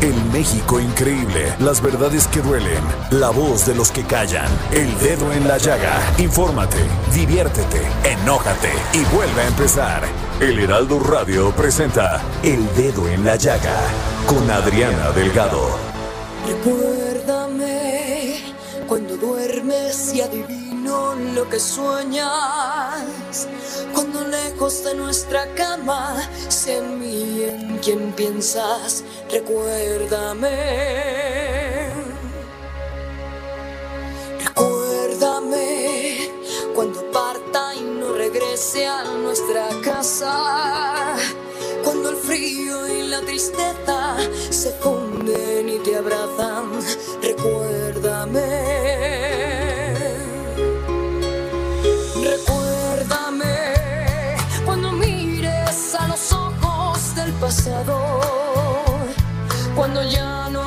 El México increíble, las verdades que duelen, la voz de los que callan, el dedo en la llaga. Infórmate, diviértete, enójate y vuelve a empezar. El Heraldo Radio presenta El Dedo en la Llaga con Adriana Delgado. Recuérdame cuando duermes y lo que sueñas. Cuando lejos de nuestra cama, sé en mí en quien piensas. Recuérdame. Recuérdame cuando parta y no regrese a nuestra casa. Cuando el frío y la tristeza se funden y te abrazan. Recuérdame. Pasado. Cuando ya no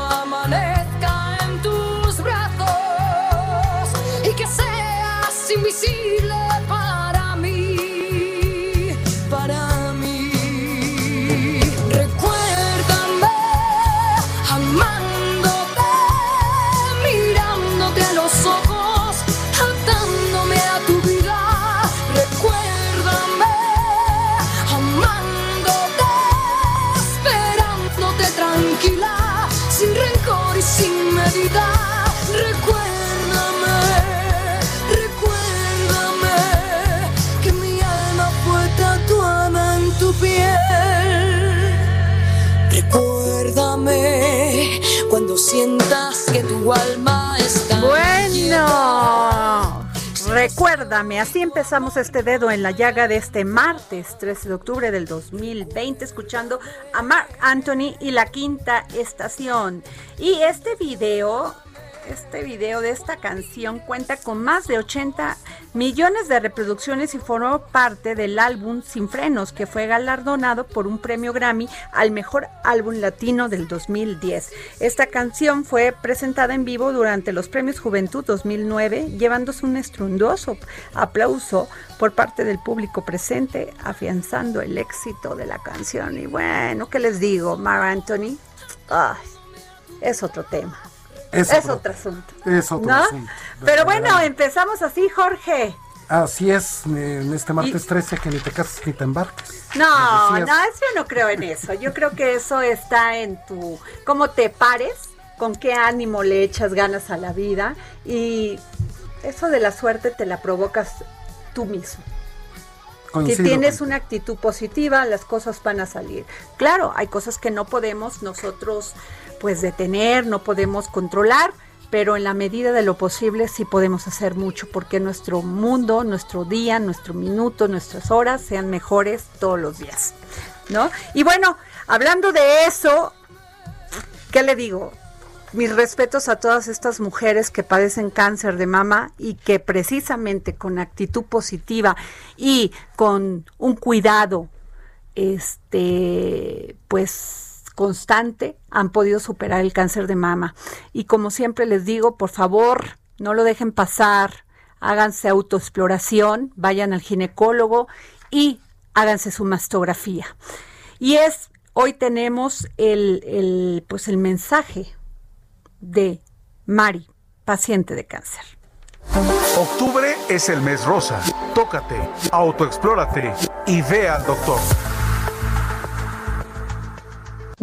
Bueno, recuérdame, así empezamos este dedo en la llaga de este martes 13 de octubre del 2020, escuchando a Mark Anthony y la quinta estación. Y este video, este video de esta canción cuenta con más de 80 millones de reproducciones y formó parte del álbum Sin Frenos, que fue galardonado por un premio Grammy al mejor álbum latino del 2010. Esta canción fue presentada en vivo durante los premios Juventud 2009, llevándose un estruendoso aplauso por parte del público presente, afianzando el éxito de la canción. Y bueno, ¿qué les digo, Mar Anthony? Es otro tema. Es Es, otro- asunto. es otro ¿no? asunto, Pero bueno, empezamos así, Jorge. Así es, en este martes 13 que ni te cases ni te embarques. No, no, yo no creo en eso. Yo creo que eso está en tu, cómo te pares, con qué ánimo le echas ganas a la vida y eso de la suerte te la provocas tú mismo. Si tienes una actitud positiva, las cosas van a salir. Claro, hay cosas que no podemos nosotros pues detener, no podemos controlar, pero en la medida de lo posible sí podemos hacer mucho porque nuestro mundo, nuestro día, nuestro minuto, nuestras horas sean mejores todos los días, ¿no? Y bueno, hablando de eso, ¿qué le digo? Mis respetos a todas estas mujeres que padecen cáncer de mama y que precisamente con actitud positiva y con un cuidado este pues constante han podido superar el cáncer de mama. Y como siempre les digo, por favor, no lo dejen pasar, háganse autoexploración, vayan al ginecólogo y háganse su mastografía. Y es, hoy tenemos el, el, pues el mensaje de Mari, paciente de cáncer. Octubre es el mes rosa. Tócate, autoexplórate y ve al doctor.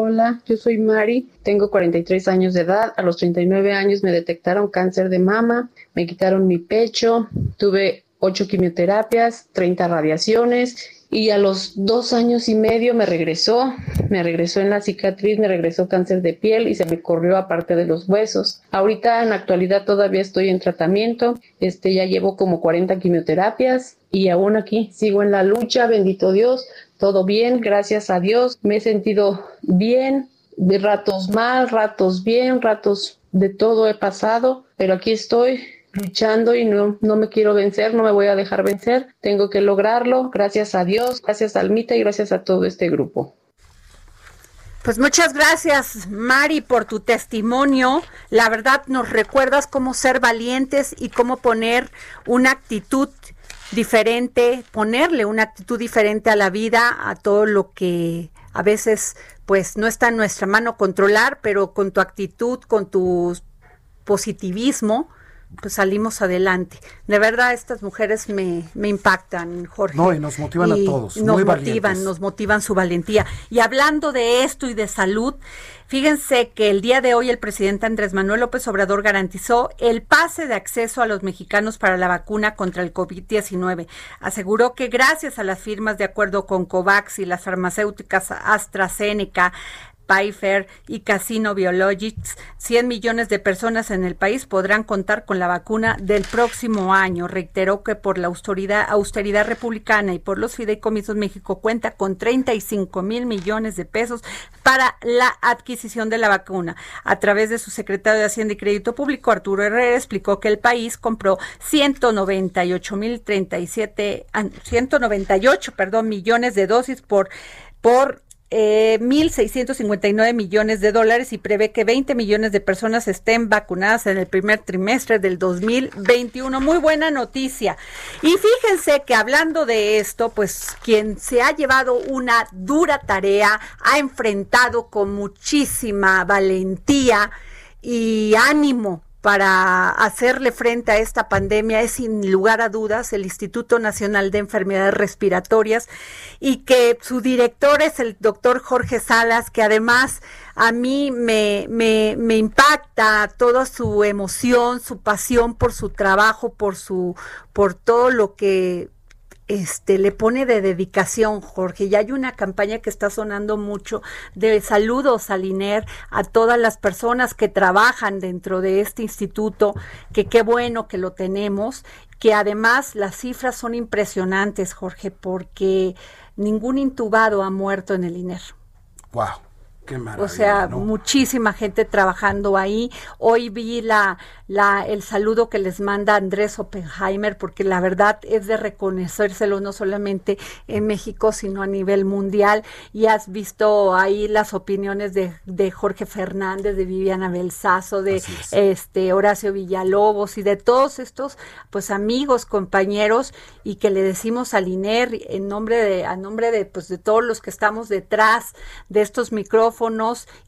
Hola, yo soy Mari, tengo 43 años de edad, a los 39 años me detectaron cáncer de mama, me quitaron mi pecho, tuve 8 quimioterapias, 30 radiaciones y a los dos años y medio me regresó, me regresó en la cicatriz, me regresó cáncer de piel y se me corrió aparte de los huesos. Ahorita en la actualidad todavía estoy en tratamiento, este ya llevo como 40 quimioterapias y aún aquí sigo en la lucha, bendito Dios, todo bien, gracias a Dios, me he sentido bien, de ratos mal, ratos bien, ratos de todo he pasado, pero aquí estoy luchando y no, no me quiero vencer, no me voy a dejar vencer, tengo que lograrlo, gracias a Dios, gracias a Almita y gracias a todo este grupo. Pues muchas gracias, Mari, por tu testimonio. La verdad nos recuerdas cómo ser valientes y cómo poner una actitud diferente, ponerle una actitud diferente a la vida, a todo lo que a veces pues no está en nuestra mano controlar, pero con tu actitud, con tu positivismo, pues salimos adelante. De verdad, estas mujeres me, me impactan, Jorge. No, y nos motivan a todos. Nos motivan, nos motivan su valentía. Y hablando de esto y de salud, fíjense que el día de hoy el presidente Andrés Manuel López Obrador garantizó el pase de acceso a los mexicanos para la vacuna contra el COVID-19. Aseguró que gracias a las firmas de acuerdo con COVAX y las farmacéuticas AstraZeneca, Pfizer y Casino Biologics, 100 millones de personas en el país podrán contar con la vacuna del próximo año. Reiteró que por la austeridad, austeridad republicana y por los fideicomisos México cuenta con 35 mil millones de pesos para la adquisición de la vacuna. A través de su secretario de Hacienda y Crédito Público, Arturo Herrera, explicó que el país compró 198 mil 37, 198, perdón, millones de dosis por por eh, 1.659 millones de dólares y prevé que 20 millones de personas estén vacunadas en el primer trimestre del 2021. Muy buena noticia. Y fíjense que hablando de esto, pues quien se ha llevado una dura tarea, ha enfrentado con muchísima valentía y ánimo para hacerle frente a esta pandemia es sin lugar a dudas el Instituto Nacional de Enfermedades Respiratorias y que su director es el doctor Jorge Salas, que además a mí me, me, impacta toda su emoción, su pasión por su trabajo, por su, por todo lo que este, le pone de dedicación, Jorge. Y hay una campaña que está sonando mucho de saludos al INER, a todas las personas que trabajan dentro de este instituto, que qué bueno que lo tenemos, que además las cifras son impresionantes, Jorge, porque ningún intubado ha muerto en el INER. Wow o sea, muchísima gente trabajando ahí. Hoy vi la, la, el saludo que les manda Andrés Oppenheimer, porque la verdad es de reconocérselo no solamente en México, sino a nivel mundial. Y has visto ahí las opiniones de, de Jorge Fernández, de Viviana Belsazo, de este Horacio Villalobos y de todos estos pues amigos, compañeros, y que le decimos al INER en nombre de, a nombre de pues de todos los que estamos detrás de estos micrófonos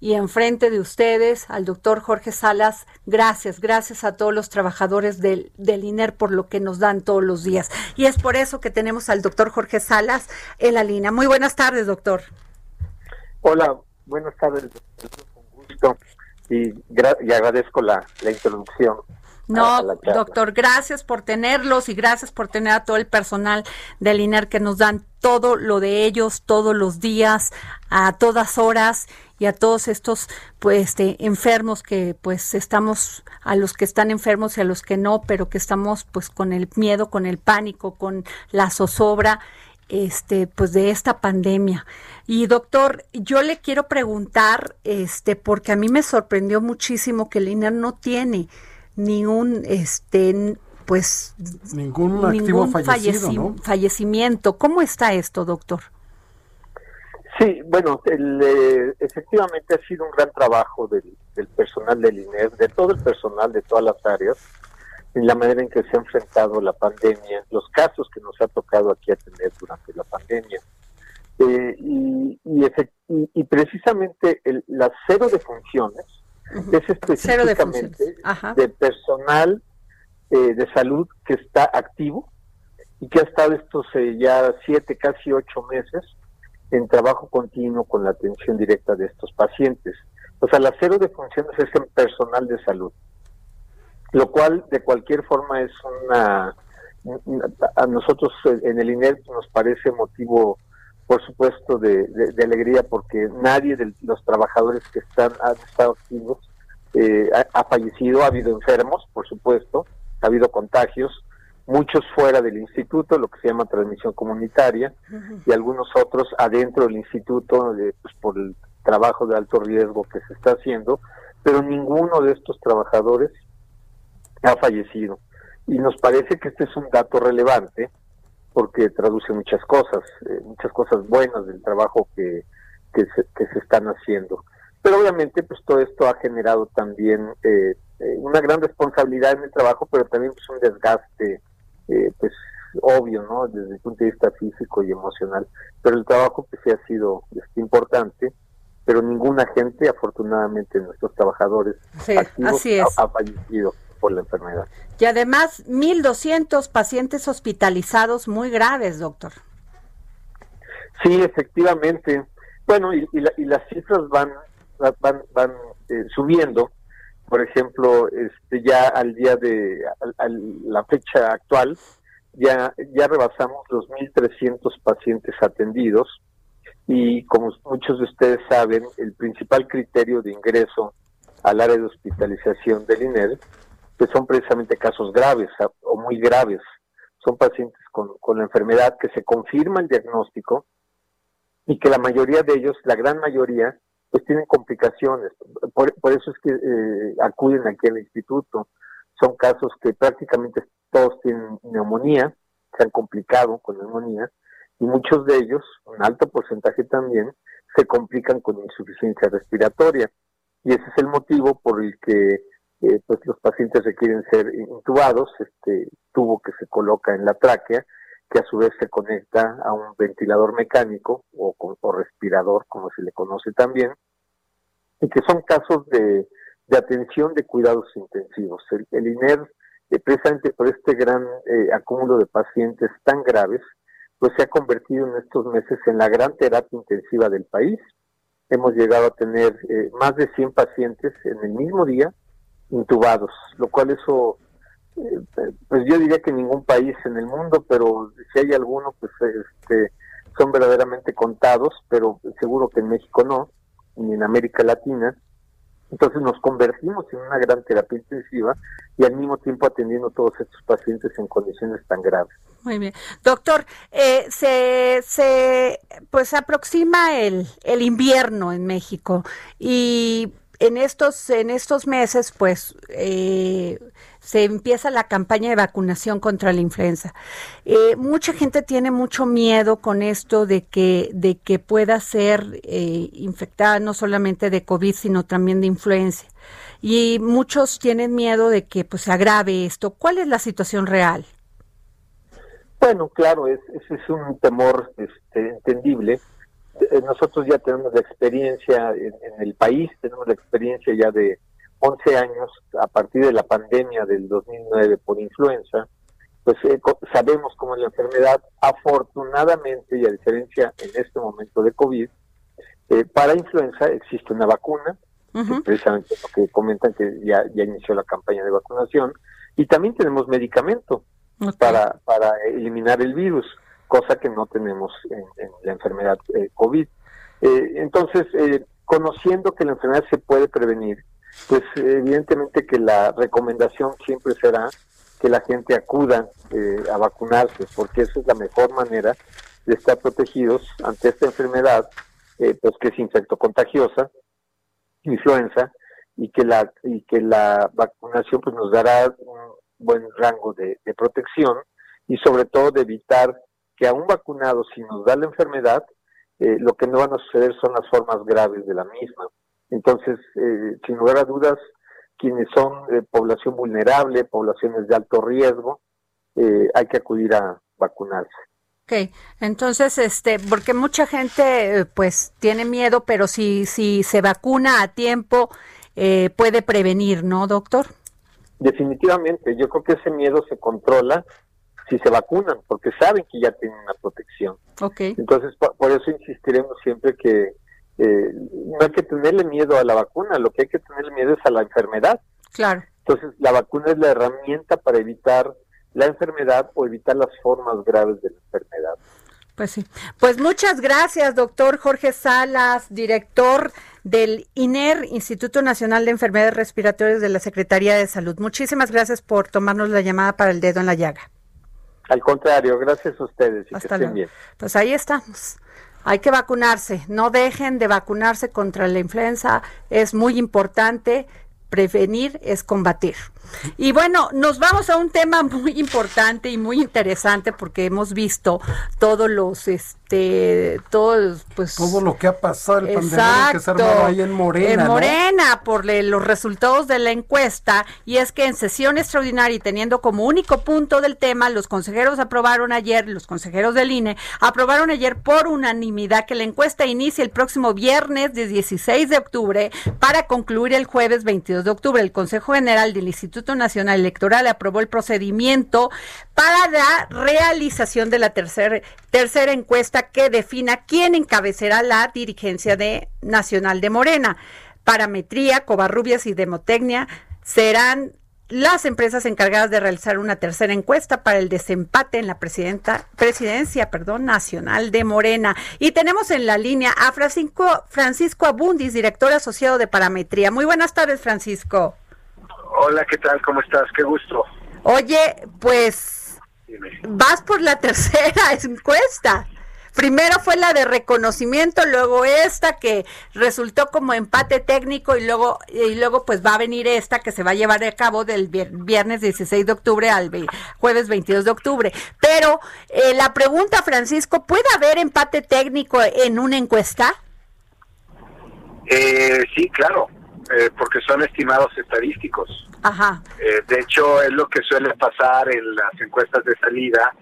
y enfrente de ustedes al doctor Jorge Salas. Gracias, gracias a todos los trabajadores del, del INER por lo que nos dan todos los días. Y es por eso que tenemos al doctor Jorge Salas en la línea. Muy buenas tardes, doctor. Hola, buenas tardes, con gusto y, y agradezco la, la introducción. No, doctor, gracias por tenerlos y gracias por tener a todo el personal del INER que nos dan todo lo de ellos todos los días, a todas horas y a todos estos pues este, enfermos que pues estamos a los que están enfermos y a los que no, pero que estamos pues con el miedo, con el pánico, con la zozobra este pues de esta pandemia. Y doctor, yo le quiero preguntar este porque a mí me sorprendió muchísimo que el INER no tiene ni un este pues ningún activo fallecido, fallecimiento. ¿Cómo está esto, doctor? Sí, bueno, eh, efectivamente ha sido un gran trabajo del, personal del INER, de todo el personal de todas las áreas, en la manera en que se ha enfrentado la pandemia, los casos que nos ha tocado aquí atender durante la pandemia. Eh, y, y, precisamente el, las cero es específicamente de, personal eh, de salud que está activo y que ha estado estos eh, ya siete, casi ocho meses en trabajo continuo con la atención directa de estos pacientes. O sea, la cero de funciones es en personal de salud, lo cual de cualquier forma es una, a nosotros en el INER nos parece motivo, por supuesto, de, alegría porque nadie de los trabajadores que están han estado activos eh, ha, fallecido, ha habido enfermos, por supuesto, ha habido contagios, muchos fuera del instituto, lo que se llama transmisión comunitaria, y algunos otros adentro del instituto, pues, por el trabajo de alto riesgo que se está haciendo, pero ninguno de estos trabajadores ha fallecido. Y nos parece que este es un dato relevante porque traduce muchas cosas, eh, muchas cosas buenas del trabajo que, que, se, que se están haciendo. Pero obviamente pues todo esto ha generado también eh, eh, una gran responsabilidad en el trabajo, pero también pues, un desgaste eh, pues obvio, ¿no? Desde el punto de vista físico y emocional. Pero el trabajo que sí ha sido este, importante, pero ninguna gente, afortunadamente, nuestros trabajadores activos ha, fallecido por la enfermedad. Y además, 1.200 pacientes hospitalizados muy graves, doctor. Sí, efectivamente. Bueno, y, y las cifras van van, van eh, subiendo. Por ejemplo, este, ya al día de la fecha actual, ya, ya rebasamos los 1.300 pacientes atendidos y como muchos de ustedes saben, el principal criterio de ingreso al área de hospitalización del INER pues son precisamente casos graves o muy graves. Son pacientes con, con la enfermedad que se confirma el diagnóstico y que la mayoría de ellos, la gran mayoría, pues tienen complicaciones. Por, eso es que eh, acuden aquí al instituto. Son casos que prácticamente todos tienen neumonía, se han complicado con neumonía, y muchos de ellos, un alto porcentaje también, se complican con insuficiencia respiratoria. Y ese es el motivo por el que eh, pues los pacientes requieren ser intubados, este tubo que se coloca en la tráquea, que a su vez se conecta a un ventilador mecánico o, respirador, como se le conoce también, y que son casos de, atención de cuidados intensivos. El, INER, eh, precisamente por este gran eh, acúmulo de pacientes tan graves, pues se ha convertido en estos meses en la gran terapia intensiva del país. Hemos llegado a tener eh, más de 100 pacientes en el mismo día intubados, lo cual eso pues yo diría que ningún país en el mundo, pero si hay alguno, pues este, son verdaderamente contados, pero seguro que en México no, ni en América Latina. Entonces nos convertimos en una gran terapia intensiva y al mismo tiempo atendiendo todos estos pacientes en condiciones tan graves. Muy bien. Doctor, eh, se, se pues aproxima el, el invierno en México y en estos, en estos meses, pues, eh, se empieza la campaña de vacunación contra la influenza. Eh, mucha gente tiene mucho miedo con esto de que, de que pueda ser eh, infectada no solamente de COVID, sino también de influenza. Y muchos tienen miedo de que pues, se agrave esto. ¿Cuál es la situación real? Bueno, claro, ese es, un temor este, entendible nosotros ya tenemos la experiencia en, el país, tenemos la experiencia ya de 11 años a partir de la pandemia del 2009 por influenza, pues eh, sabemos cómo la enfermedad, afortunadamente y a diferencia en este momento de COVID, eh, para influenza existe una vacuna, precisamente lo que comentan que ya, ya inició la campaña de vacunación, y también tenemos medicamento para, para eliminar el virus cosa que no tenemos en, la enfermedad eh, COVID. Eh, entonces, eh, conociendo que la enfermedad se puede prevenir, pues evidentemente que la recomendación siempre será que la gente acuda a vacunarse, porque esa es la mejor manera de estar protegidos ante esta enfermedad, pues que es infectocontagiosa, influenza, y que la y que la vacunación pues nos dará un buen rango de protección y sobre todo de evitar que aún vacunados, si nos da la enfermedad, eh, lo que no van a suceder son las formas graves de la misma. Entonces, eh, sin lugar a dudas, quienes son población vulnerable, poblaciones de alto riesgo, eh, hay que acudir a vacunarse. Ok, entonces, este, porque mucha gente, pues, tiene miedo, pero si, si se vacuna a tiempo, puede prevenir, ¿no, doctor? Definitivamente, yo creo que ese miedo se controla si se vacunan, porque saben que ya tienen una protección. Okay. Entonces, por, eso insistiremos siempre que eh, no hay que tenerle miedo a la vacuna, lo que hay que tenerle miedo es a la enfermedad. Claro. Entonces, la vacuna es la herramienta para evitar la enfermedad o evitar las formas graves de la enfermedad. Pues sí. Pues muchas gracias, doctor Jorge Salas, director del INER, Instituto Nacional de Enfermedades Respiratorias de la Secretaría de Salud. Muchísimas gracias por tomarnos la llamada para el dedo en la llaga. Al contrario, gracias a ustedes y Hasta que estén bien. Pues ahí estamos. Hay que vacunarse, no dejen de vacunarse contra la influenza, es muy importante prevenir es combatir. Y bueno, nos vamos a un tema muy importante y muy interesante porque hemos visto todos los este todos pues todo lo que ha pasado el pandemia que se ha ahí en Morena, en Morena por los resultados de la encuesta y es que en sesión extraordinaria y teniendo como único punto del tema los consejeros aprobaron ayer, los consejeros del INE aprobaron ayer por unanimidad que la encuesta inicie el próximo viernes de 16 de octubre para concluir el jueves 22 de octubre. El Consejo General del Instituto Nacional Electoral aprobó el procedimiento para la realización de la tercera tercera encuesta que defina quién encabezará la dirigencia de Nacional de Morena. Parametría, Covarrubias y Demotecnia serán las empresas encargadas de realizar una tercera encuesta para el desempate en la presidenta, presidencia perdón, nacional de Morena. Y tenemos en la línea a Francisco, Francisco Abundis, director asociado de Parametría. Muy buenas tardes, Francisco. Hola, ¿qué tal? ¿Cómo estás? Qué gusto. Oye, pues vas por la tercera encuesta. Primero fue la de reconocimiento, luego esta que resultó como empate técnico y luego y luego pues va a venir esta que se va a llevar a cabo del viernes 16 de octubre al jueves 22 de octubre. Pero eh, la pregunta, Francisco, ¿puede haber empate técnico en una encuesta? Eh, sí, claro, eh, porque son estimados estadísticos. Ajá. de hecho, es lo que suele pasar en las encuestas de salida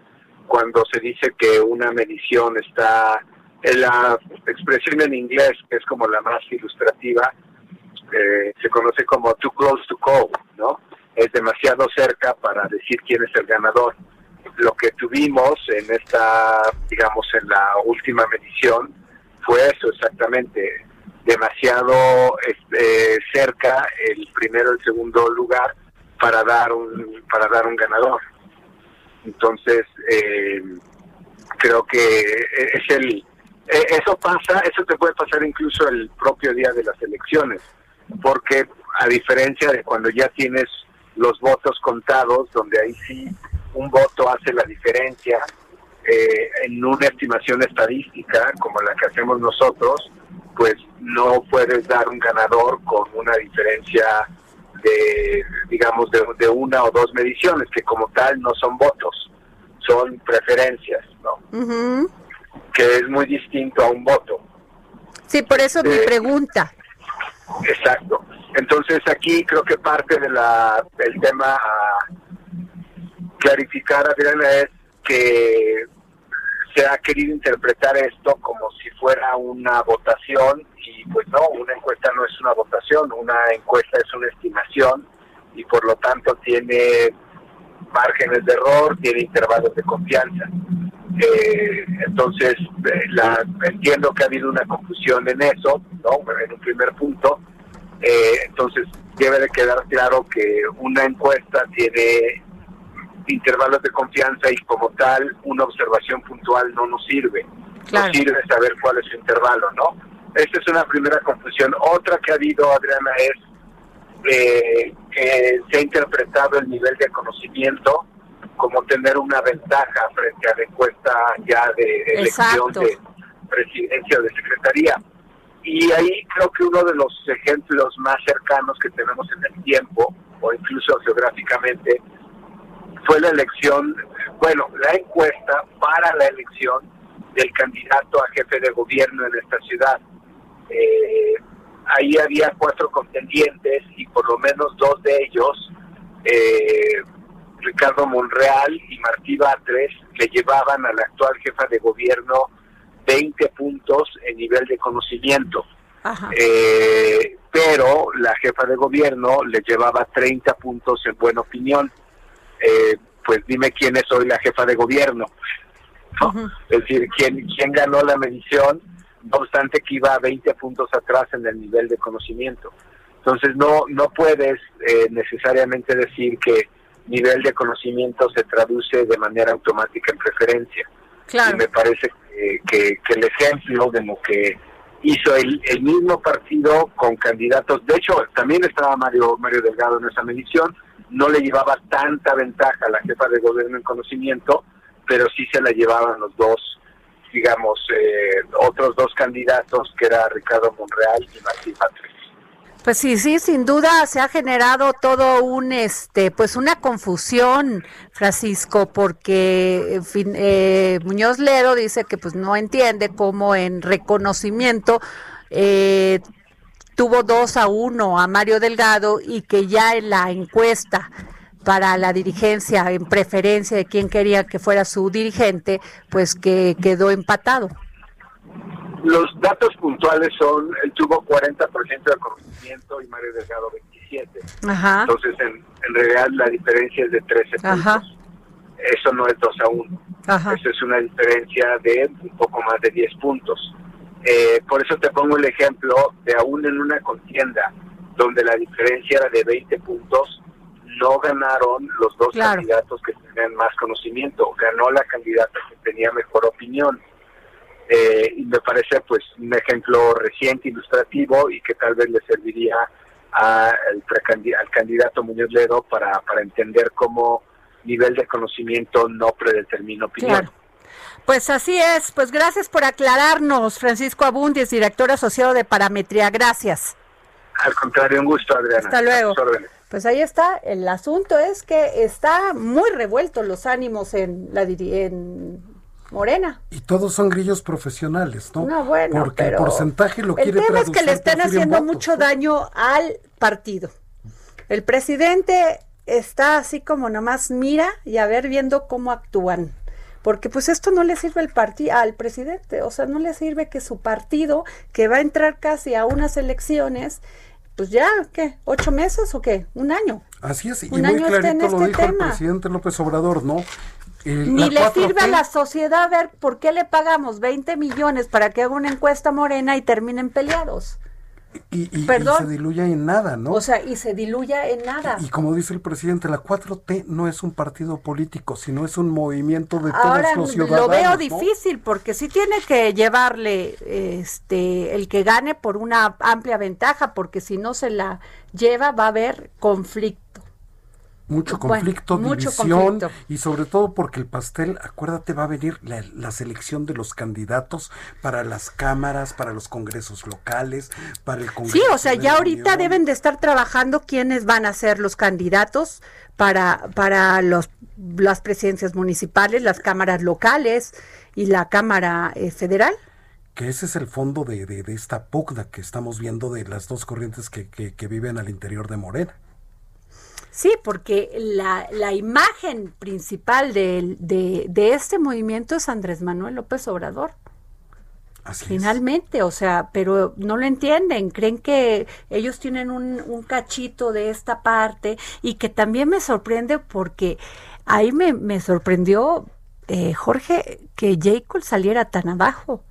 cuando se dice que una medición está en la expresión en inglés, que es como la más ilustrativa, eh, se conoce como too close to call, ¿no? Es demasiado cerca para decir quién es el ganador. Lo que tuvimos en esta, digamos, en la última medición fue eso exactamente, demasiado este, cerca el primero el segundo lugar para dar un para dar un ganador. Entonces, eh, creo que es el... E, eso pasa, eso te puede pasar incluso el propio día de las elecciones, porque a diferencia de cuando ya tienes los votos contados, donde ahí sí un voto hace la diferencia, eh, en una estimación estadística como la que hacemos nosotros, pues no puedes dar un ganador con una diferencia de, digamos, de, una o dos mediciones, que como tal no son votos, son preferencias, ¿no? Que es muy distinto a un voto. Sí, por eso mi eh, pregunta. Exacto. Entonces aquí creo que parte de la del tema a clarificar, Adriana, es que se ha querido interpretar esto como si fuera una votación y pues no, una encuesta no es una votación, una encuesta es una estimación y por lo tanto tiene márgenes de error, tiene intervalos de confianza. Eh, entonces, eh, la, entiendo que ha habido una confusión en eso, ¿no? En un primer punto. Eh, entonces, debe de quedar claro que una encuesta tiene intervalos de confianza y como tal, una observación puntual no nos sirve. Nos sirve saber cuál es su intervalo, ¿no? Esta es una primera confusión. Otra que ha habido, Adriana, es eh, que se ha interpretado el nivel de conocimiento como tener una ventaja frente a la encuesta ya de elección de presidencia o de secretaría. Y ahí creo que uno de los ejemplos más cercanos que tenemos en el tiempo, o incluso geográficamente, fue la elección, bueno, la encuesta para la elección del candidato a jefe de gobierno en esta ciudad. Eh, ahí había cuatro contendientes y por lo menos dos de ellos, eh, Ricardo Monreal y Martí Batres, le llevaban a la actual jefa de gobierno 20 puntos en nivel de conocimiento. Eh, pero la jefa de gobierno le llevaba 30 puntos en buena opinión. Eh, pues dime quién es hoy la jefa de gobierno. Es decir, ¿quién, quién ganó la medición, no obstante que iba 20 puntos atrás en el nivel de conocimiento. Entonces no, no puedes eh, necesariamente decir que nivel de conocimiento se traduce de manera automática en preferencia. Y me parece que, que, el ejemplo de lo que hizo el, el, mismo partido con candidatos, de hecho también estaba Mario, Mario Delgado en esa medición, no le llevaba tanta ventaja a la jefa de gobierno en conocimiento, pero sí se la llevaban los dos, digamos, eh, otros dos candidatos, que era Ricardo Monreal y Martín Patrick. Pues sí, sí, sin duda se ha generado todo un, este, pues una confusión, Francisco, porque eh, Muñoz Ledo dice que pues no entiende cómo en reconocimiento eh, tuvo dos a uno a Mario Delgado y que ya en la encuesta para la dirigencia, en preferencia de quién quería que fuera su dirigente, pues que quedó empatado. Los datos puntuales son, él tuvo 40% de conocimiento y Mario Delgado 27. Entonces, en, realidad la diferencia es de 13 puntos. Eso no es 2 a 1. Eso es una diferencia de un poco más de 10 puntos. Eh, por eso te pongo el ejemplo de aún en una contienda donde la diferencia era de 20 puntos, no ganaron los dos candidatos que tenían más conocimiento, ganó la candidata que tenía mejor opinión. Eh, y me parece pues un ejemplo reciente, ilustrativo y que tal vez le serviría a al candidato Muñoz Ledo para, para entender cómo nivel de conocimiento no predetermina opinión. Pues así es, pues gracias por aclararnos, Francisco Abundis, director asociado de Parametría, gracias. Al contrario, un gusto, Adriana. Hasta luego. Pues ahí está, el asunto es que está muy revuelto los ánimos en la en Morena. Y todos son grillos profesionales, ¿no? No, bueno, Porque el porcentaje lo quiere El tema es que le están haciendo mucho daño al partido. El presidente está así como nomás mira y a ver viendo cómo actúan. Porque pues esto no le sirve al partido al presidente, o sea, no le sirve que su partido, que va a entrar casi a unas elecciones, pues ya, ¿qué? ¿Ocho meses o qué? ¿Un año? Así es, y muy clarito lo este dijo el presidente López Obrador, ¿no? Ni le sirve a la sociedad ver por qué le pagamos 20 millones para que haga una encuesta morena y terminen peleados. Y, se diluya en nada, ¿no? O sea, y se diluya en nada. Y, como dice el presidente, la 4T no es un partido político, sino es un movimiento de todos los ciudadanos. Lo veo difícil porque sí tiene que llevarle este el que gane por una amplia ventaja, porque si no se la lleva va a haber conflicto mucho conflicto, división y sobre todo porque el pastel, acuérdate, va a venir la, selección de los candidatos para las cámaras, para los congresos locales, para el Congreso. Sí, o sea, ya ahorita deben de estar trabajando quiénes van a ser los candidatos para, para los, las presidencias municipales, las cámaras locales y la Cámara eh, Federal que ese es el fondo de, de, esta pugna que estamos viendo de las dos corrientes que, que, que viven al interior de Morena. Sí, porque la, la imagen principal de, de, este movimiento es Andrés Manuel López Obrador. Así Finalmente, o sea, pero no lo entienden, creen que ellos tienen un, un cachito de esta parte y que también me sorprende porque ahí me, me sorprendió, eh, Jorge, que Jacob saliera tan abajo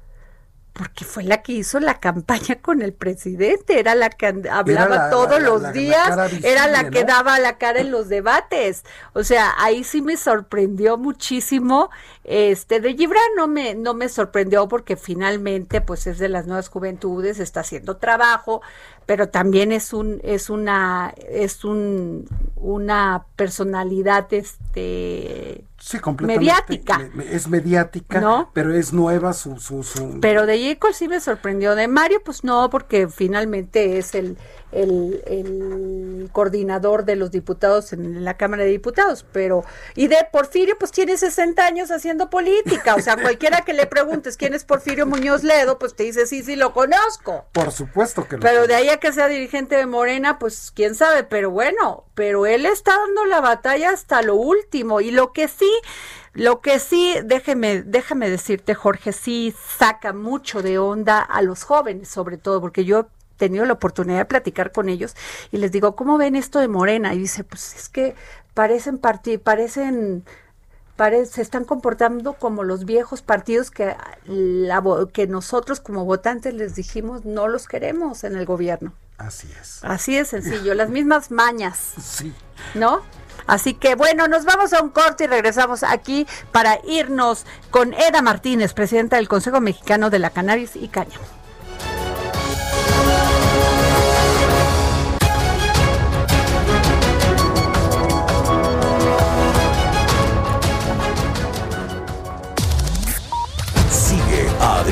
porque fue la que hizo la campaña con el presidente, era la que hablaba todos los días, era la que daba la cara en los debates. O sea, ahí sí me sorprendió muchísimo. Este de Gibran no me no me sorprendió porque finalmente pues es de las nuevas juventudes, está haciendo trabajo, pero también es un es una es un una personalidad este Sí, mediática. Es mediática, ¿no? pero es nueva su, su, su... Pero de Jacob sí me sorprendió. De Mario, pues no, porque finalmente es el, el, el, coordinador de los diputados en la Cámara de Diputados, pero y de Porfirio pues tiene 60 años haciendo política, o sea, cualquiera que le preguntes quién es Porfirio Muñoz Ledo, pues te dice sí, sí lo conozco. Por supuesto que lo Pero de ahí a que sea dirigente de Morena, pues quién sabe, pero bueno, pero él está dando la batalla hasta lo último y lo que sí lo que sí, déjeme, déjame decirte, Jorge, sí saca mucho de onda a los jóvenes, sobre todo, porque yo tenido la oportunidad de platicar con ellos y les digo, ¿cómo ven esto de Morena? Y dice, pues es que parecen partir, parecen se están comportando como los viejos partidos que, la, que nosotros como votantes les dijimos no los queremos en el gobierno. Así es. Así es sencillo, las mismas mañas. Sí. ¿No? Así que bueno, nos vamos a un corte y regresamos aquí para irnos con Eda Martínez, presidenta del Consejo Mexicano de la Cannabis y Cáñamo.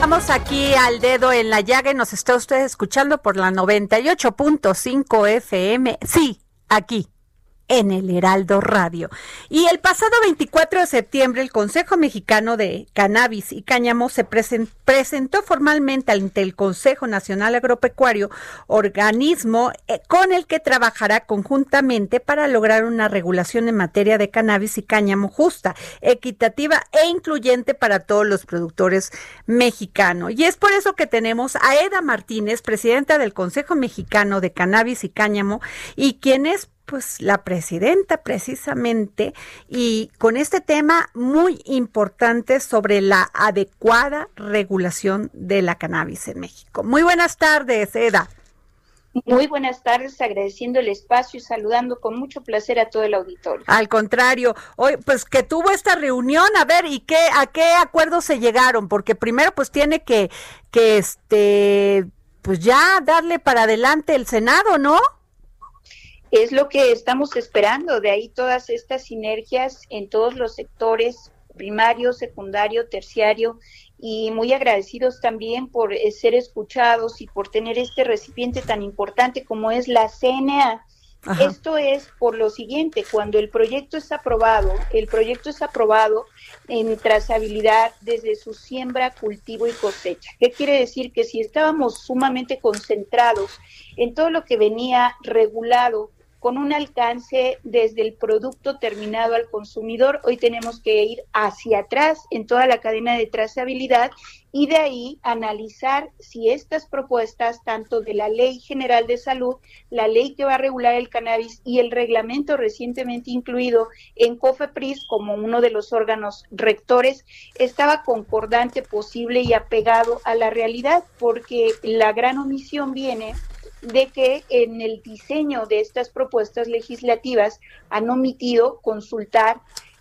Estamos aquí al dedo en la llaga y nos está usted escuchando por la 98.5 FM. Sí, aquí en el Heraldo Radio. Y el pasado 24 de septiembre, el Consejo Mexicano de Cannabis y Cáñamo se presentó formalmente ante el Consejo Nacional Agropecuario, organismo eh, con el que trabajará conjuntamente para lograr una regulación en materia de cannabis y cáñamo justa, equitativa e incluyente para todos los productores mexicanos. Y es por eso que tenemos a Eda Martínez, presidenta del Consejo Mexicano de Cannabis y Cáñamo, y quien es pues la presidenta precisamente y con este tema muy importante sobre la adecuada regulación de la cannabis en México. Muy buenas tardes, Eda. Muy buenas tardes, agradeciendo el espacio y saludando con mucho placer a todo el auditorio. Al contrario, hoy pues que tuvo esta reunión, a ver, ¿y qué a qué acuerdos se llegaron? Porque primero pues tiene que que este pues ya darle para adelante el Senado, ¿no? Es lo que estamos esperando, de ahí todas estas sinergias en todos los sectores, primario, secundario, terciario, y muy agradecidos también por eh, ser escuchados y por tener este recipiente tan importante como es la CNA. Esto es por lo siguiente, cuando el proyecto es aprobado, el proyecto es aprobado en trazabilidad desde su siembra, cultivo y cosecha. ¿Qué quiere decir? Que si estábamos sumamente concentrados en todo lo que venía regulado con un alcance desde el producto terminado al consumidor. Hoy tenemos que ir hacia atrás en toda la cadena de trazabilidad y de ahí analizar si estas propuestas, tanto de la Ley General de Salud, la ley que va a regular el cannabis y el reglamento recientemente incluido en COFEPRIS como uno de los órganos rectores, estaba concordante, posible y apegado a la realidad, porque la gran omisión viene de que en el diseño de estas propuestas legislativas han omitido consultar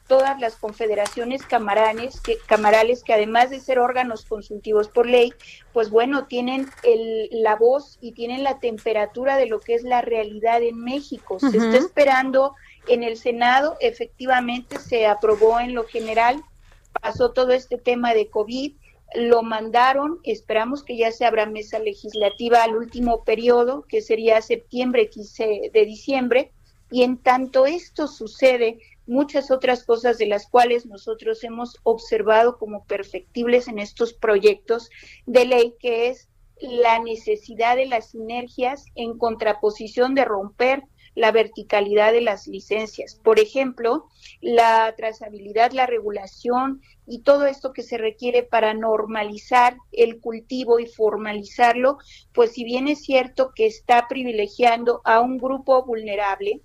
todas las confederaciones camarales que, camarales que además de ser órganos consultivos por ley, pues bueno, tienen el, la voz y tienen la temperatura de lo que es la realidad en México. Se está esperando en el Senado, efectivamente se aprobó en lo general, pasó todo este tema de COVID, lo mandaron, esperamos que ya se abra mesa legislativa al último periodo, que sería septiembre, 15 de diciembre, y en tanto esto sucede, muchas otras cosas de las cuales nosotros hemos observado como perfectibles en estos proyectos de ley, que es la necesidad de las sinergias en contraposición de romper la verticalidad de las licencias. Por ejemplo, la trazabilidad, la regulación y todo esto que se requiere para normalizar el cultivo y formalizarlo, pues si bien es cierto que está privilegiando a un grupo vulnerable,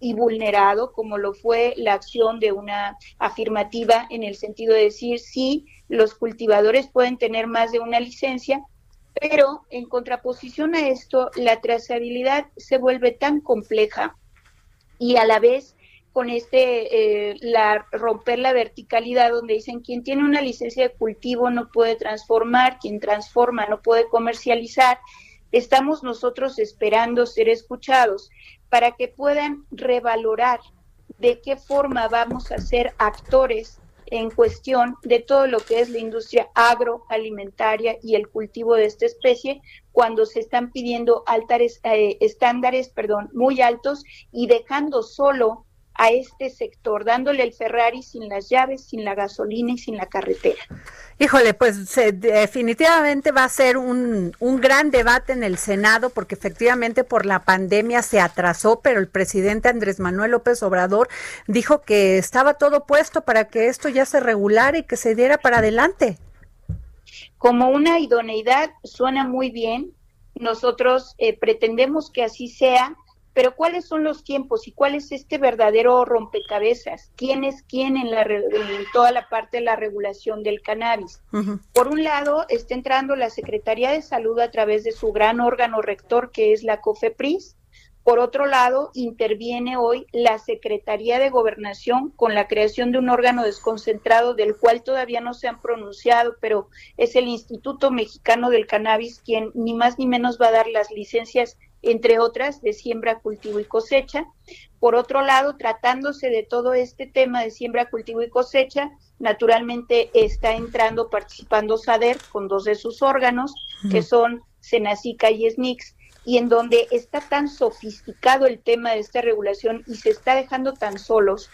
y vulnerado, como lo fue la acción de una afirmativa en el sentido de decir, sí, los cultivadores pueden tener más de una licencia, pero en contraposición a esto, la trazabilidad se vuelve tan compleja y a la vez con este, eh, la, romper la verticalidad donde dicen quien tiene una licencia de cultivo no puede transformar, quien transforma no puede comercializar. Estamos nosotros esperando ser escuchados para que puedan revalorar de qué forma vamos a ser actores en cuestión de todo lo que es la industria agroalimentaria y el cultivo de esta especie cuando se están pidiendo altares, eh, estándares perdón, muy altos y dejando solo a este sector, dándole el Ferrari sin las llaves, sin la gasolina y sin la carretera. Híjole, pues definitivamente va a ser un, un gran debate en el Senado porque efectivamente por la pandemia se atrasó, pero el presidente Andrés Manuel López Obrador dijo que estaba todo puesto para que esto ya se regulara y que se diera para adelante. Como una idoneidad suena muy bien, nosotros eh, pretendemos que así sea pero ¿cuáles son los tiempos y cuál es este verdadero rompecabezas? ¿Quién es quién en, la, toda la parte de la regulación del cannabis? Por un lado, está entrando la Secretaría de Salud a través de su gran órgano rector, que es la COFEPRIS. Por otro lado, interviene hoy la Secretaría de Gobernación con la creación de un órgano desconcentrado del cual todavía no se han pronunciado, pero es el Instituto Mexicano del Cannabis quien ni más ni menos va a dar las licencias entre otras, de siembra, cultivo y cosecha. Por otro lado, tratándose de todo este tema de siembra, cultivo y cosecha, naturalmente está entrando, participando SADER con dos de sus órganos, que son Senacica y SNICS, y en donde está tan sofisticado el tema de esta regulación y se está dejando tan solos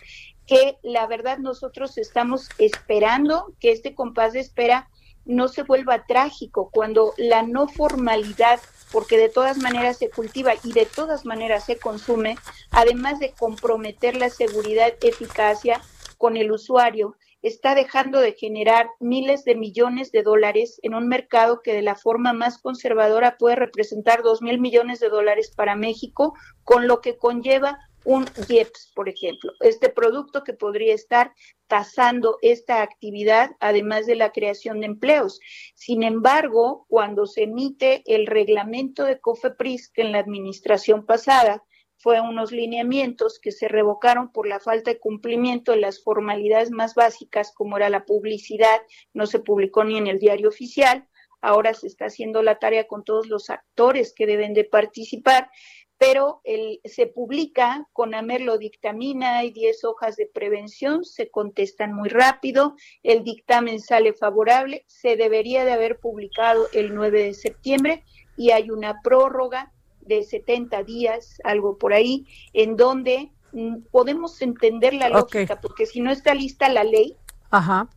que la verdad nosotros estamos esperando que este compás de espera no se vuelva trágico cuando la no formalidad porque de todas maneras se cultiva y de todas maneras se consume, además de comprometer la seguridad, eficacia con el usuario, está dejando de generar miles de millones de dólares en un mercado que de la forma más conservadora puede representar dos mil millones de dólares para México, con lo que conlleva un IEPS, por ejemplo, este producto que podría estar tasando esta actividad, además de la creación de empleos. Sin embargo, cuando se emite el reglamento de COFEPRIS, que en la administración pasada fue unos lineamientos que se revocaron por la falta de cumplimiento de las formalidades más básicas, como era la publicidad, no se publicó ni en el diario oficial, ahora se está haciendo la tarea con todos los actores que deben de participar pero el, se publica, CONAMER lo dictamina, hay 10 hojas de prevención, se contestan muy rápido, el dictamen sale favorable, se debería de haber publicado el 9 de septiembre y hay una prórroga de 70 días, algo por ahí, en donde mm, podemos entender la lógica, porque si no está lista la ley,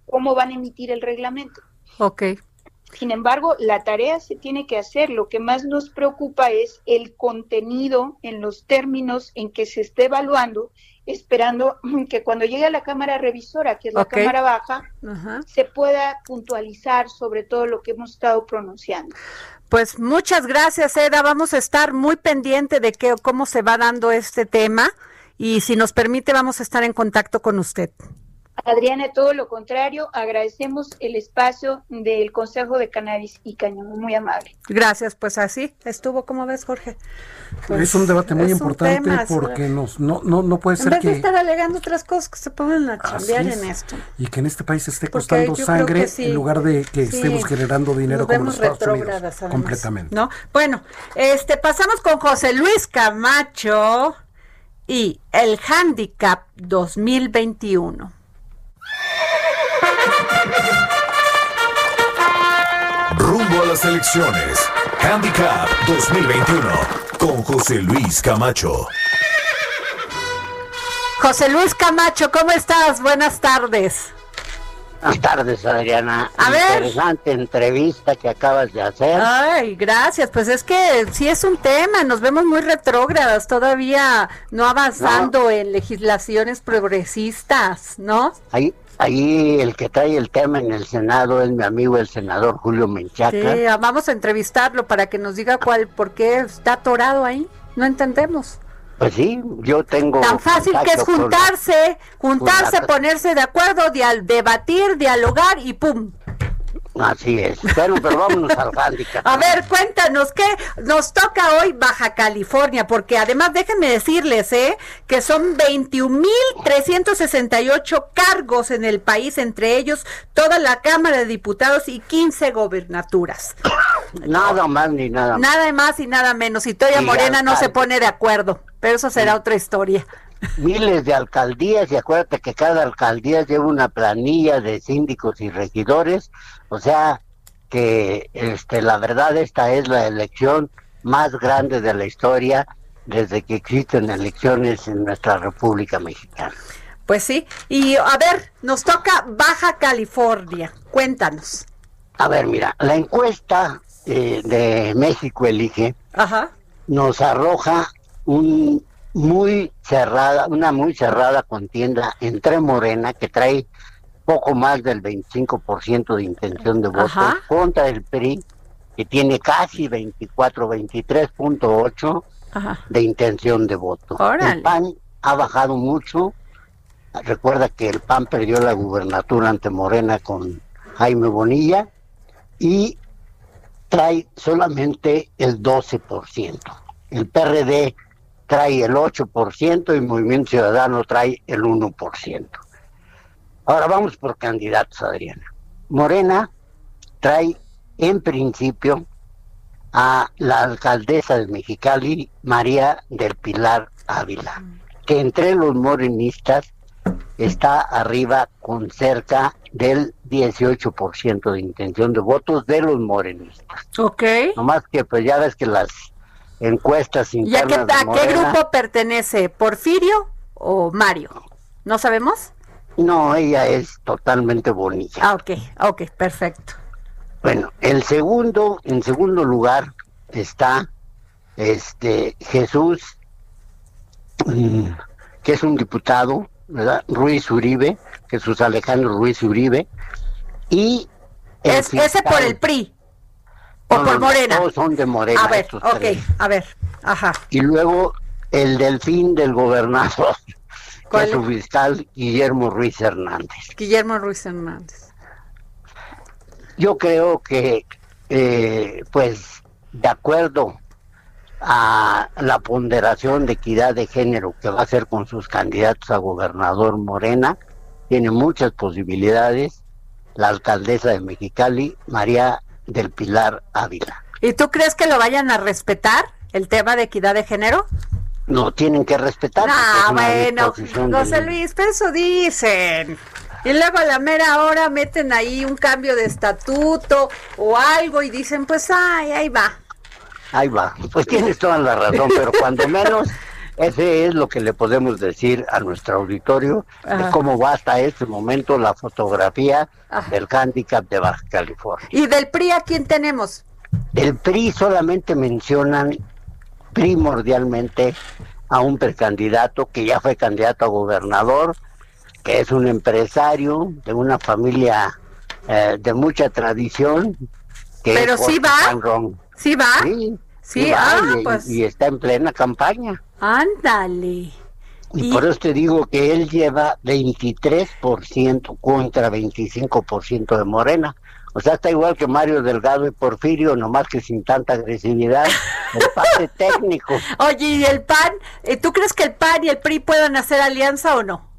¿cómo van a emitir el reglamento? Ok. Sin embargo, la tarea se tiene que hacer. Lo que más nos preocupa es el contenido en los términos en que se esté evaluando, esperando que cuando llegue a la Cámara Revisora, que es la Cámara Baja, se pueda puntualizar sobre todo lo que hemos estado pronunciando. Pues muchas gracias, Eda. Vamos a estar muy pendiente de qué, cómo se va dando este tema y si nos permite vamos a estar en contacto con usted. Adriana, todo lo contrario, agradecemos el espacio del Consejo de Cannabis y Cañón, muy amable. Gracias, pues así estuvo, como ves, Jorge? Pues es un debate muy importante porque nos, no, no, no puede ser que... de estar alegando otras cosas que se pongan a cambiar en esto. Y que en este país esté costando sangre en lugar de que estemos generando dinero como los Estados Unidos. completamente. ¿no? Bueno, este pasamos con José Luis Camacho y el Handicap 2021. Rumbo a las elecciones. Handicap 2021 con José Luis Camacho. José Luis Camacho, ¿cómo estás? Buenas tardes. Buenas tardes, Adriana. A Interesante entrevista que acabas de hacer. Ay, gracias. Pues es que sí es un tema. Nos vemos muy retrógradas, todavía no avanzando en legislaciones progresistas, ¿no? Ahí, Ahí el que trae el tema en el Senado es mi amigo el senador Julio Menchaca. Sí, vamos a entrevistarlo para que nos diga cuál, por qué está atorado ahí. No entendemos. Pues sí, yo tengo... Tan fácil que es juntarse, juntarse, ponerse de acuerdo, debatir, dialogar y ¡pum! Así es. Bueno, pero vámonos al handicap. A ver, cuéntanos, ¿qué nos toca hoy Baja California? Porque además déjenme decirles, ¿eh? Que son 21.368 cargos en el país, entre ellos toda la Cámara de Diputados y 15 gobernaturas. Nada más ni nada más. Nada más y nada menos. Y Toya Morena no se pone de acuerdo, pero eso será otra historia miles de alcaldías y acuérdate que cada alcaldía lleva una planilla de síndicos y regidores, o sea que este la verdad esta es la elección más grande de la historia desde que existen elecciones en nuestra República Mexicana. Pues sí, y a ver, nos toca Baja California, cuéntanos. A ver, mira, la encuesta eh, de México Elige nos arroja un muy cerrada, una muy cerrada contienda entre Morena, que trae poco más del 25% de intención de voto, contra el PRI, que tiene casi 24, 23.8 de intención de voto. El PAN ha bajado mucho. Recuerda que el PAN perdió la gubernatura ante Morena con Jaime Bonilla y trae solamente el 12%. El PRD trae el 8% y Movimiento Ciudadano trae el 1%. Ahora vamos por candidatos, Adriana. Morena trae en principio a la alcaldesa de Mexicali, María del Pilar Ávila, que entre los morenistas está arriba con cerca del 18% de intención de votos de los morenistas. Ok. Nomás que pues ya ves que las encuestas internas. ¿Y a qué, grupo pertenece? ¿Porfirio o Mario? ¿No sabemos? No, ella es totalmente bonita. Ah, ok, ok, perfecto. Bueno, el segundo, en segundo lugar está este Jesús, mm, que es un diputado, ¿verdad? Ruiz Uribe, Jesús Alejandro Ruiz Uribe, y es, ese por el PRI. ¿O por Morena? Todos son de Morena. A ver, ok, a ver, ajá. Y luego el delfín del gobernador, es su fiscal Guillermo Ruiz Hernández. Guillermo Ruiz Hernández. Yo creo que, eh, pues, de acuerdo a la ponderación de equidad de género que va a hacer con sus candidatos a gobernador Morena, tiene muchas posibilidades la alcaldesa de Mexicali, María del Pilar Ávila. ¿Y tú crees que lo vayan a respetar, el tema de equidad de género? No, tienen que respetar. Ah, bueno, José Luis, pero eso dicen. Y luego a la mera hora meten ahí un cambio de estatuto o algo y dicen, pues ay, ahí va. Ahí va. Pues tienes toda la razón, pero cuando menos ese es lo que le podemos decir a nuestro auditorio de cómo va hasta este momento la fotografía del handicap de Baja California. ¿Y del PRI a quién tenemos? El PRI solamente mencionan primordialmente a un precandidato que ya fue candidato a gobernador, que es un empresario de una familia eh, de mucha tradición. Que Pero sí va. Sí va. Sí, ah, pues. y está en plena campaña. Ándale. Y, por eso te digo que él lleva 23% contra 25% de Morena. O sea, está igual que Mario Delgado y Porfirio, nomás que sin tanta agresividad, el parte técnico. Oye, ¿y el PAN? Eh, ¿Tú crees que el PAN y el PRI puedan hacer alianza o no?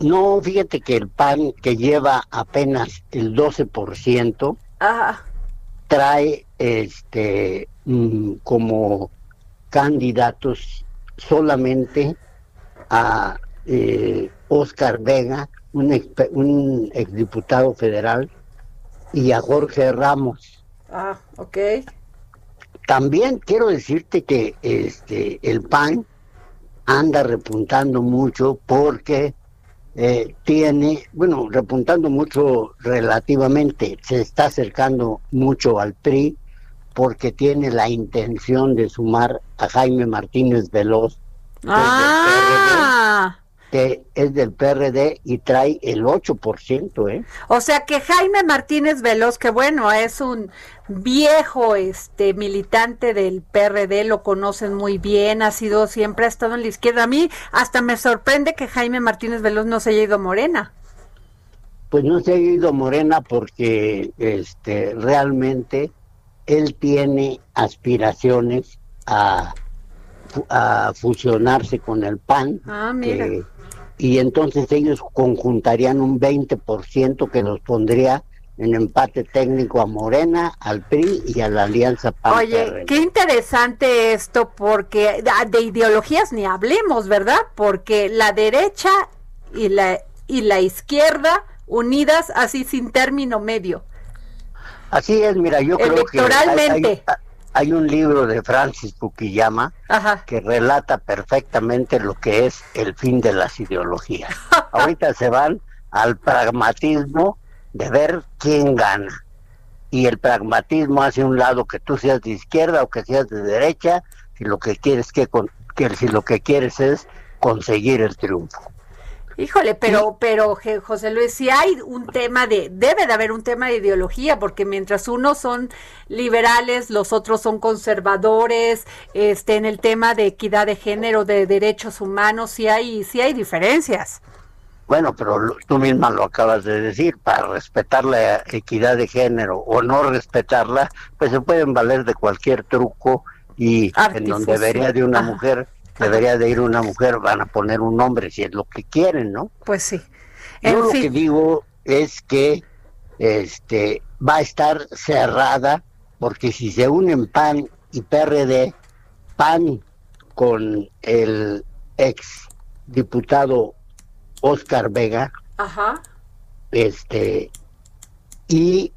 No, fíjate que el PAN, que lleva apenas el 12%, trae este mm, como candidatos solamente a eh, Oscar Vega, un, ex, un exdiputado federal, y a Jorge Ramos. Ah, ok. También quiero decirte que este el PAN anda repuntando mucho porque eh, tiene, bueno, repuntando mucho relativamente, se está acercando mucho al PRI porque tiene la intención de sumar a Jaime Martínez Veloz, ah. Que es del PRD y trae el 8%, ¿eh? O sea que Jaime Martínez Veloz, que bueno, es un viejo este militante del PRD, lo conocen muy bien, ha sido siempre ha estado en la izquierda. A mí hasta me sorprende que Jaime Martínez Veloz no se haya ido Morena. pues no se ha ido Morena porque este realmente él tiene aspiraciones a, a fusionarse con el PAN. Ah, mira. Y entonces ellos conjuntarían un 20% que los pondría en empate técnico a Morena, al PRI y a la Alianza PAN. Oye, qué interesante esto porque de ideologías ni hablemos, ¿verdad? Porque la derecha y la y la izquierda unidas así sin término medio. Así es, mira, yo creo que hay, hay, un libro de Francis Fukuyama que relata perfectamente lo que es el fin de las ideologías. Ahorita se van al pragmatismo de ver quién gana. Y el pragmatismo hace un lado que tú seas de izquierda o que seas de derecha, si lo que quieres que, que si lo que quieres es conseguir el triunfo. Híjole, pero, pero José Luis, si hay un tema de, debe de haber un tema de ideología, porque mientras unos son liberales, los otros son conservadores, este, en el tema de equidad de género, de derechos humanos, sí hay, sí hay diferencias. Bueno, pero tú misma lo acabas de decir, para respetar la equidad de género o no respetarla, pues se pueden valer de cualquier truco y en donde debería de una mujer debería de ir una mujer, van a poner un hombre si es lo que quieren, ¿no? Pues sí. Yo lo que digo es que este va a estar cerrada porque si se unen PAN y PRD, PAN con el ex diputado Oscar Vega, Ajá. este y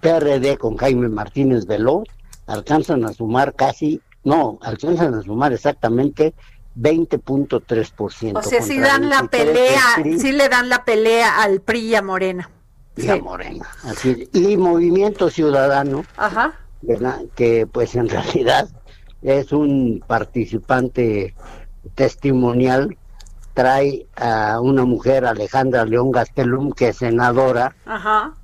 PRD con Jaime Martínez Veloz alcanzan a sumar casi no, alcanzan a sumar exactamente 20.3%. O sea, si dan la pelea, si le dan la pelea al PRI y a Morena. Y a Morena, así Y Movimiento Ciudadano, Ajá. ¿verdad? que pues en realidad es un participante testimonial, trae a una mujer, Alejandra León Gastelum, que es senadora, Ajá.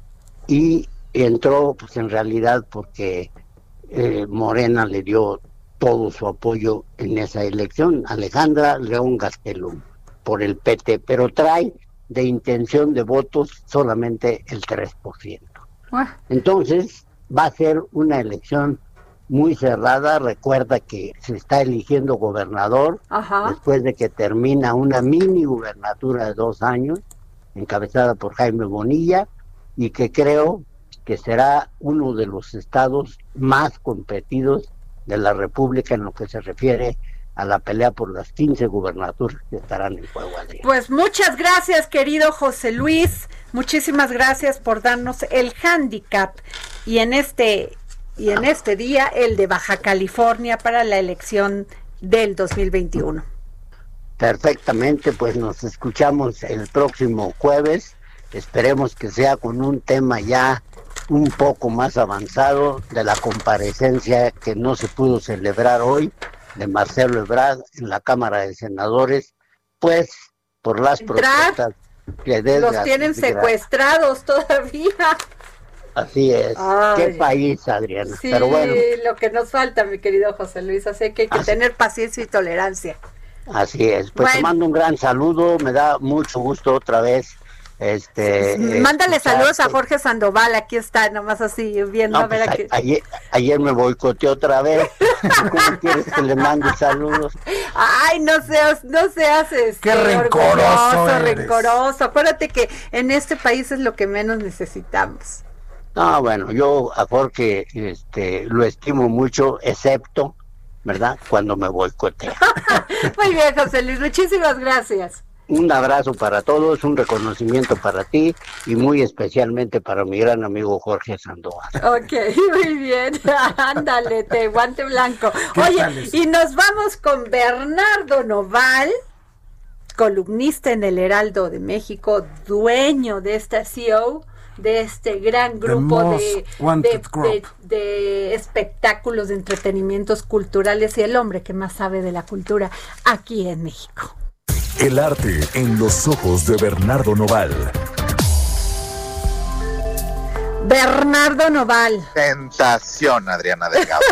y entró pues en realidad porque eh, Morena le dio todo su apoyo en esa elección, Alejandra León Gastelum, por el PT, pero trae de intención de votos solamente el 3%. Ah. Entonces, va a ser una elección muy cerrada. Recuerda que se está eligiendo gobernador después de que termina una mini gubernatura de dos años, encabezada por Jaime Bonilla, y que creo que será uno de los estados más competidos de la República en lo que se refiere a la pelea por las 15 gubernaturas que estarán en juego. Pues muchas gracias, querido José Luis. Muchísimas gracias por darnos el handicap y en este y en este día el de Baja California para la elección del 2021. Perfectamente, pues nos escuchamos el próximo jueves. Esperemos que sea con un tema ya un poco más avanzado de la comparecencia que no se pudo celebrar hoy de Marcelo Ebrard en la Cámara de Senadores, pues por las protestas que Los tienen secuestrados todavía. Así es. Qué país, Adriana. Sí, Pero bueno. lo que nos falta, mi querido José Luis. Así que hay que tener paciencia y tolerancia. Así es. Pues te mando un gran saludo. Me da mucho gusto otra vez este, Mándale saludos a Jorge Sandoval, aquí está, nomás así viendo a ver pues, Ayer, ayer, me boicoteó otra vez. ¿Cómo quieres que le mande saludos? Ay, no seas, no seas este, Qué rencoroso, rencoroso. Acuérdate que en este país es lo que menos necesitamos. No, bueno, yo a Jorge este, lo estimo mucho, excepto, ¿verdad? Cuando me boicotea. Muy bien, José Luis, muchísimas gracias. Un abrazo para todos, un reconocimiento para ti y muy especialmente para mi gran amigo Jorge Sandoval. Ok, muy bien. Ándale, te guante blanco. Oye, y nos vamos con Bernardo Noval, columnista en el Heraldo de México, dueño de esta CEO de este gran grupo de, de, de, espectáculos, de entretenimientos culturales y el hombre que más sabe de la cultura aquí en México. El arte en los ojos de Bernardo Noval. Bernardo Noval. Tentación, Adriana Delgado.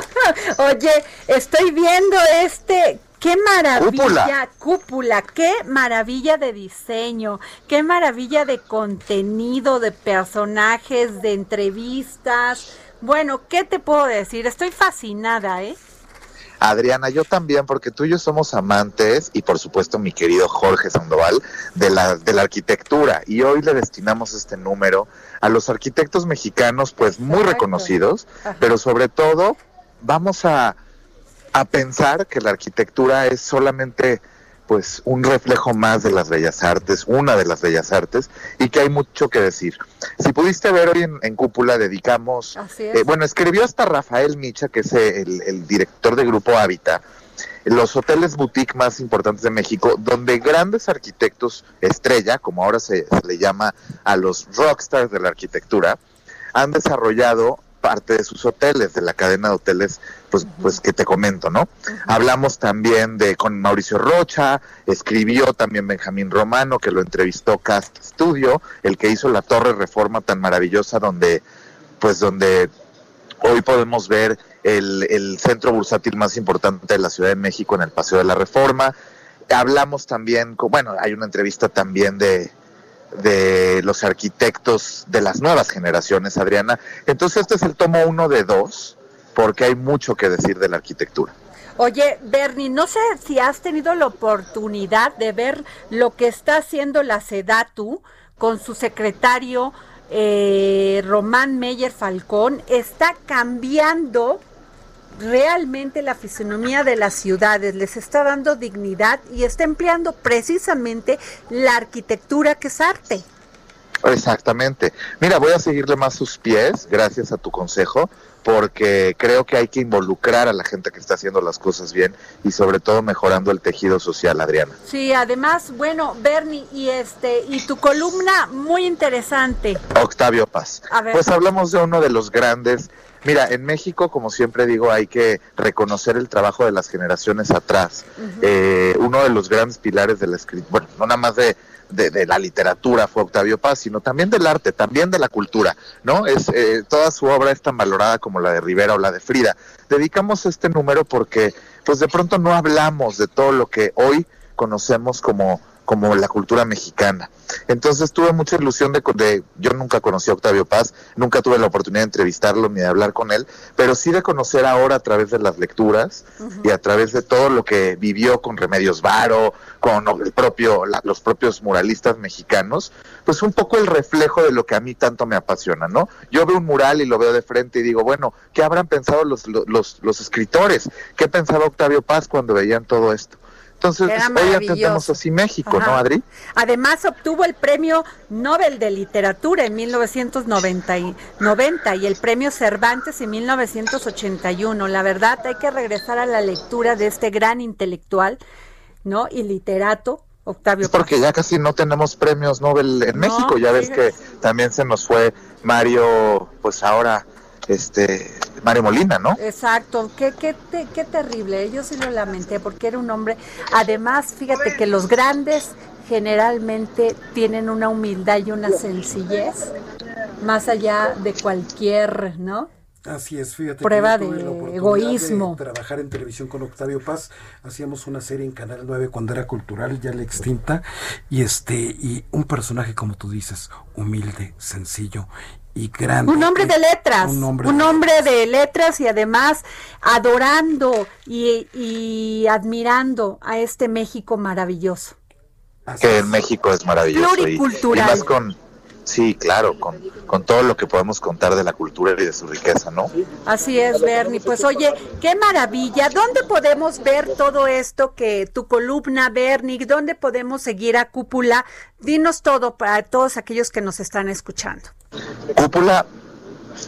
Oye, estoy viendo este Qué maravilla, cúpula. qué maravilla de diseño, qué maravilla de contenido, de personajes, de entrevistas. Bueno, ¿qué te puedo decir? Estoy fascinada, ¿eh? Adriana, yo también, porque tú y yo somos amantes, y por supuesto mi querido Jorge Sandoval, de la, de la arquitectura. Y hoy le destinamos este número a los arquitectos mexicanos, pues muy reconocidos, pero sobre todo vamos a a pensar que la arquitectura es solamente pues un reflejo más de las bellas artes, una de las bellas artes, y que hay mucho que decir. Si pudiste ver hoy en, Cúpula, dedicamos, eh, bueno, escribió hasta Rafael Micha, que es el, director de Grupo Hábitat, los hoteles boutique más importantes de México, donde grandes arquitectos estrella, como ahora se le llama a los rockstars de la arquitectura, han desarrollado parte de sus hoteles, de la cadena de hoteles, pues, pues que te comento, ¿no? Hablamos también de con Mauricio Rocha, escribió también Benjamín Romano, que lo entrevistó Cast Studio, el que hizo la Torre Reforma tan maravillosa donde, pues donde hoy podemos ver el, el centro bursátil más importante de la Ciudad de México en el Paseo de la Reforma. Hablamos también, con, bueno, hay una entrevista también de, de los arquitectos de las nuevas generaciones, Adriana. Entonces este es el tomo uno de dos, porque hay mucho que decir de la arquitectura. Oye, Bernie, no sé si has tenido la oportunidad de ver lo que está haciendo la SEDATU con su secretario eh, Román Meyer Falcón. Está cambiando realmente la fisonomía de las ciudades, les está dando dignidad y está empleando precisamente la arquitectura que es arte. Exactamente. Mira, voy a seguirle más sus pies, gracias a tu consejo, porque creo que hay que involucrar a la gente que está haciendo las cosas bien y sobre todo mejorando el tejido social, Adriana. Sí, además, bueno, Bernie, y este y tu columna muy interesante. Octavio Paz. Pues hablamos de uno de los grandes Mira, en México, como siempre digo, hay que reconocer el trabajo de las generaciones atrás. Eh, uno de los grandes pilares de la escritura, bueno, no nada más de, de, la literatura fue Octavio Paz, sino también del arte, también de la cultura, ¿no? Es eh, toda su obra es tan valorada como la de Rivera o la de Frida. Dedicamos este número porque, pues, de pronto no hablamos de todo lo que hoy conocemos como como la cultura mexicana. Entonces tuve mucha ilusión de, yo nunca conocí a Octavio Paz, nunca tuve la oportunidad de entrevistarlo ni de hablar con él, pero sí de conocer ahora a través de las lecturas y a través de todo lo que vivió con Remedios Varo, con el propio, los propios muralistas mexicanos, pues un poco el reflejo de lo que a mí tanto me apasiona, ¿no? Yo veo un mural y lo veo de frente y digo, bueno, ¿qué habrán pensado los, los, los escritores? ¿Qué pensaba Octavio Paz cuando veían todo esto? Entonces, hoy así México, ¿no, Adri? Además, obtuvo el premio Nobel de Literatura en 1990 y, 90 y el premio Cervantes en 1981. La verdad, hay que regresar a la lectura de este gran intelectual, ¿no? Y literato, Octavio. Es porque ya casi no tenemos premios Nobel en México. Ya ves que también se nos fue Mario, pues ahora este Mario Molina, ¿no? Exacto, qué, qué, qué terrible, yo sí lo lamenté porque era un hombre, además, fíjate que los grandes generalmente tienen una humildad y una sencillez más allá de cualquier, ¿no? Así es, fíjate. Prueba de egoísmo. trabajar en televisión con Octavio Paz. Hacíamos una serie en Canal 9 cuando era cultural, ya la extinta. Y este, y un personaje, como tú dices, humilde, sencillo y grande. Un hombre de letras, un hombre, de, letras y además adorando y, admirando a este México maravilloso. que el México es maravilloso. Pluricultural. Y, más con, sí, claro, con, con todo lo que podemos contar de la cultura y de su riqueza, ¿no? Así es, Bernie. Pues oye, qué maravilla. ¿Dónde podemos ver todo esto que tu columna, Bernie? ¿Dónde podemos seguir a Cúpula? Dinos todo para todos aquellos que nos están escuchando. Cúpula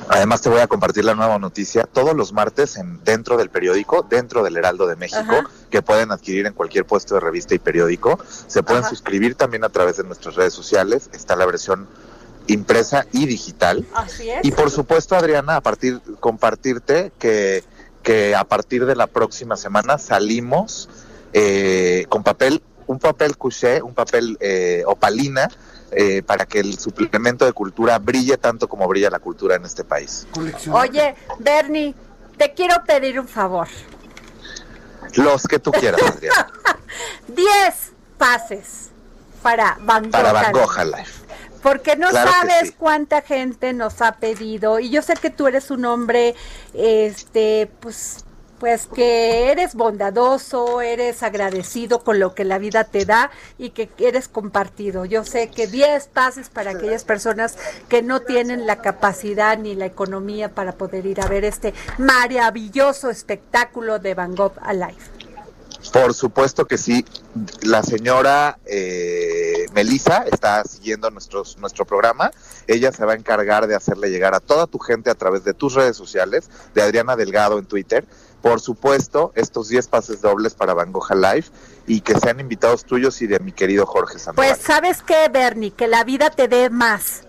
Además te voy a compartir la nueva noticia todos los martes en, dentro del periódico, dentro del Heraldo de México, que pueden adquirir en cualquier puesto de revista y periódico. Se pueden suscribir también a través de nuestras redes sociales. Está la versión impresa y digital. Así es. Y por supuesto, Adriana, a partir compartirte que, que a partir de la próxima semana salimos eh, con papel, un papel couché, un papel eh, opalina eh, para que el suplemento de cultura brille tanto como brilla la cultura en este país. Oye, Bernie, te quiero pedir un favor. Los que tú quieras, Adriana. 10 pases para Van Gogh, para Van Gogh Life. Porque no sabes cuánta gente nos ha pedido y yo sé que tú eres un hombre este pues pues que eres bondadoso, eres agradecido con lo que la vida te da y que eres compartido. Yo sé que 10 pases para aquellas personas que no tienen la capacidad ni la economía para poder ir a ver este maravilloso espectáculo de Van Gogh Alive. Por supuesto que sí. La señora eh, Melissa está siguiendo nuestros, nuestro programa. Ella se va a encargar de hacerle llegar a toda tu gente a través de tus redes sociales, de Adriana Delgado en Twitter, por supuesto, estos 10 pases dobles para Van Gogh Live y que sean invitados tuyos y de mi querido Jorge Sandoval. Pues, ¿sabes qué, Bernie? Que la vida te dé más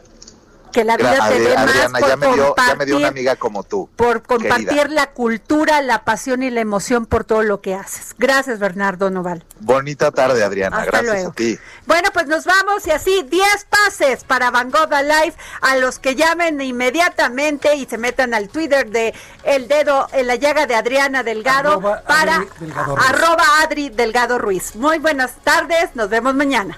que la vida te dé más por ya me, dio, ya me dio una amiga como tú. Por compartir la cultura, la pasión y la emoción por todo lo que haces. Gracias, Bernardo Noval. Bonita tarde, Adriana. Gracias a ti. Bueno, pues nos vamos y así 10 pases para Van Gogh Live a los que llamen inmediatamente y se metan al Twitter de El Dedo en la Llaga de Adriana Delgado para arroba Adri Delgado Ruiz. Muy buenas tardes, nos vemos mañana.